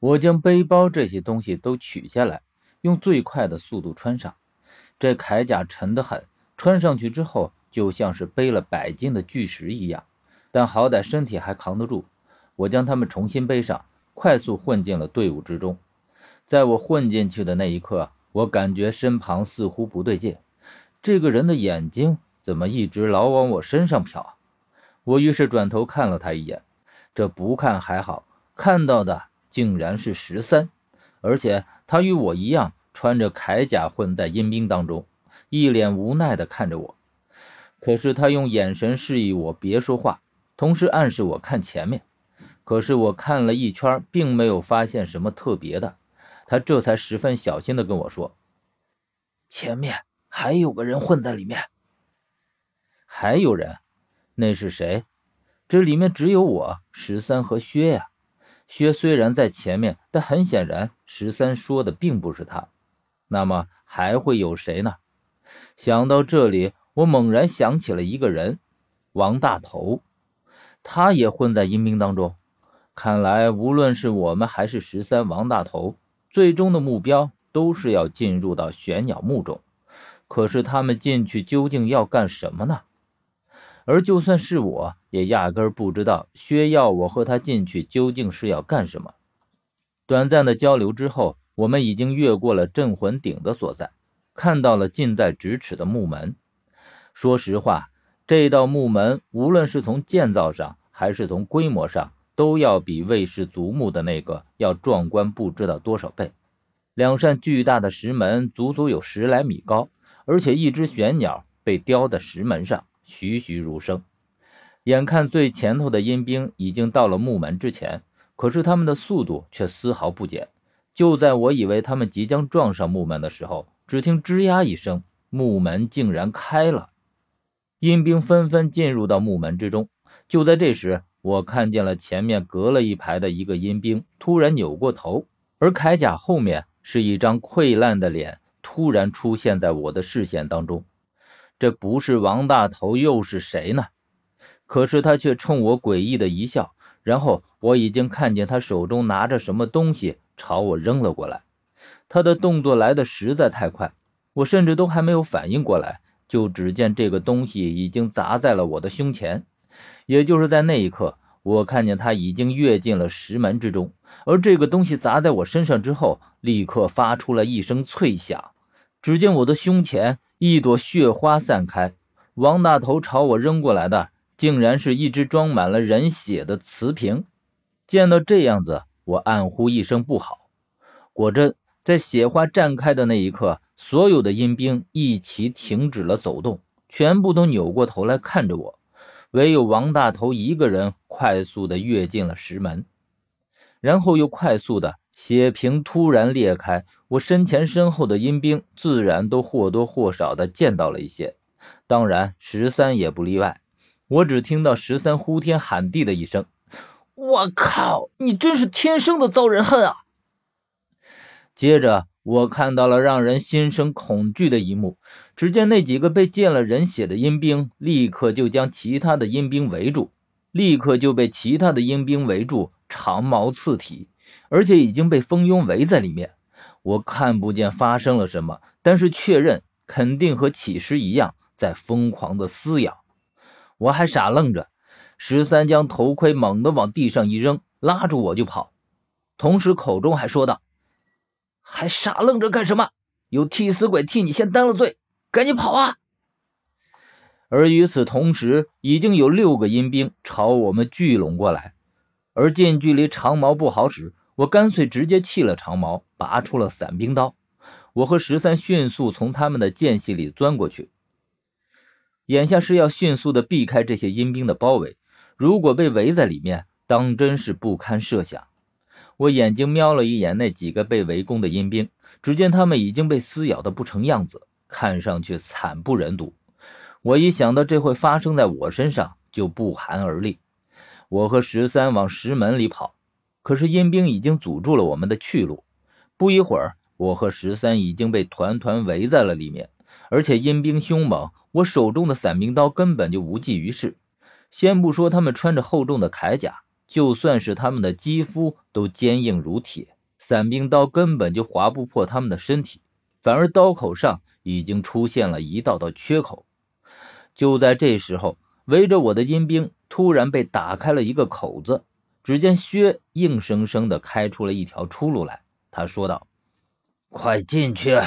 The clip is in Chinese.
我将背包这些东西都取下来，用最快的速度穿上。这铠甲沉得很，穿上去之后就像是背了百斤的巨石一样，但好歹身体还扛得住。我将它们重新背上，快速混进了队伍之中。在我混进去的那一刻，我感觉身旁似乎不对劲，这个人的眼睛怎么一直老往我身上瞟？我于是转头看了他一眼，这不看还好，看到的。竟然是十三，而且他与我一样穿着铠甲混在阴兵当中，一脸无奈地看着我。可是他用眼神示意我别说话，同时暗示我看前面。可是我看了一圈，并没有发现什么特别的。他这才十分小心地跟我说：“前面还有个人混在里面。”还有人？那是谁？这里面只有我、十三和薛呀。薛虽然在前面，但很显然，十三说的并不是他。那么还会有谁呢？想到这里，我猛然想起了一个人——王大头，他也混在阴兵当中。看来，无论是我们还是十三、王大头，最终的目标都是要进入到玄鸟墓中。可是，他们进去究竟要干什么呢？而就算是我，也压根儿不知道薛耀我和他进去究竟是要干什么。短暂的交流之后，我们已经越过了镇魂鼎的所在，看到了近在咫尺的木门。说实话，这道木门无论是从建造上，还是从规模上，都要比魏氏族墓的那个要壮观不知道多少倍。两扇巨大的石门，足足有十来米高，而且一只玄鸟被雕在石门上。栩栩如生，眼看最前头的阴兵已经到了木门之前，可是他们的速度却丝毫不减。就在我以为他们即将撞上木门的时候，只听吱呀一声，木门竟然开了，阴兵纷纷进入到木门之中。就在这时，我看见了前面隔了一排的一个阴兵突然扭过头，而铠甲后面是一张溃烂的脸，突然出现在我的视线当中。这不是王大头又是谁呢？可是他却冲我诡异的一笑，然后我已经看见他手中拿着什么东西朝我扔了过来。他的动作来得实在太快，我甚至都还没有反应过来，就只见这个东西已经砸在了我的胸前。也就是在那一刻，我看见他已经跃进了石门之中，而这个东西砸在我身上之后，立刻发出了一声脆响。只见我的胸前。一朵血花散开，王大头朝我扔过来的，竟然是一只装满了人血的瓷瓶。见到这样子，我暗呼一声不好。果真，在血花绽开的那一刻，所有的阴兵一齐停止了走动，全部都扭过头来看着我。唯有王大头一个人快速的跃进了石门，然后又快速的。血瓶突然裂开，我身前身后的阴兵自然都或多或少的见到了一些，当然十三也不例外。我只听到十三呼天喊地的一声：“我靠，你真是天生的遭人恨啊！”接着我看到了让人心生恐惧的一幕，只见那几个被溅了人血的阴兵立刻就将其他的阴兵围住，立刻就被其他的阴兵围住，长矛刺体。而且已经被蜂拥围在里面，我看不见发生了什么，但是确认肯定和起尸一样，在疯狂的撕咬。我还傻愣着，十三将头盔猛地往地上一扔，拉住我就跑，同时口中还说道：“还傻愣着干什么？有替死鬼替你先担了罪，赶紧跑啊！”而与此同时，已经有六个阴兵朝我们聚拢过来，而近距离长矛不好使。我干脆直接弃了长矛，拔出了伞兵刀。我和十三迅速从他们的间隙里钻过去，眼下是要迅速的避开这些阴兵的包围。如果被围在里面，当真是不堪设想。我眼睛瞄了一眼那几个被围攻的阴兵，只见他们已经被撕咬的不成样子，看上去惨不忍睹。我一想到这会发生在我身上，就不寒而栗。我和十三往石门里跑。可是阴兵已经阻住了我们的去路，不一会儿，我和十三已经被团团围在了里面，而且阴兵凶猛，我手中的伞兵刀根本就无济于事。先不说他们穿着厚重的铠甲，就算是他们的肌肤都坚硬如铁，伞兵刀根本就划不破他们的身体，反而刀口上已经出现了一道道缺口。就在这时候，围着我的阴兵突然被打开了一个口子，只见薛硬生生的开出了一条出路来。他说道：“快进去，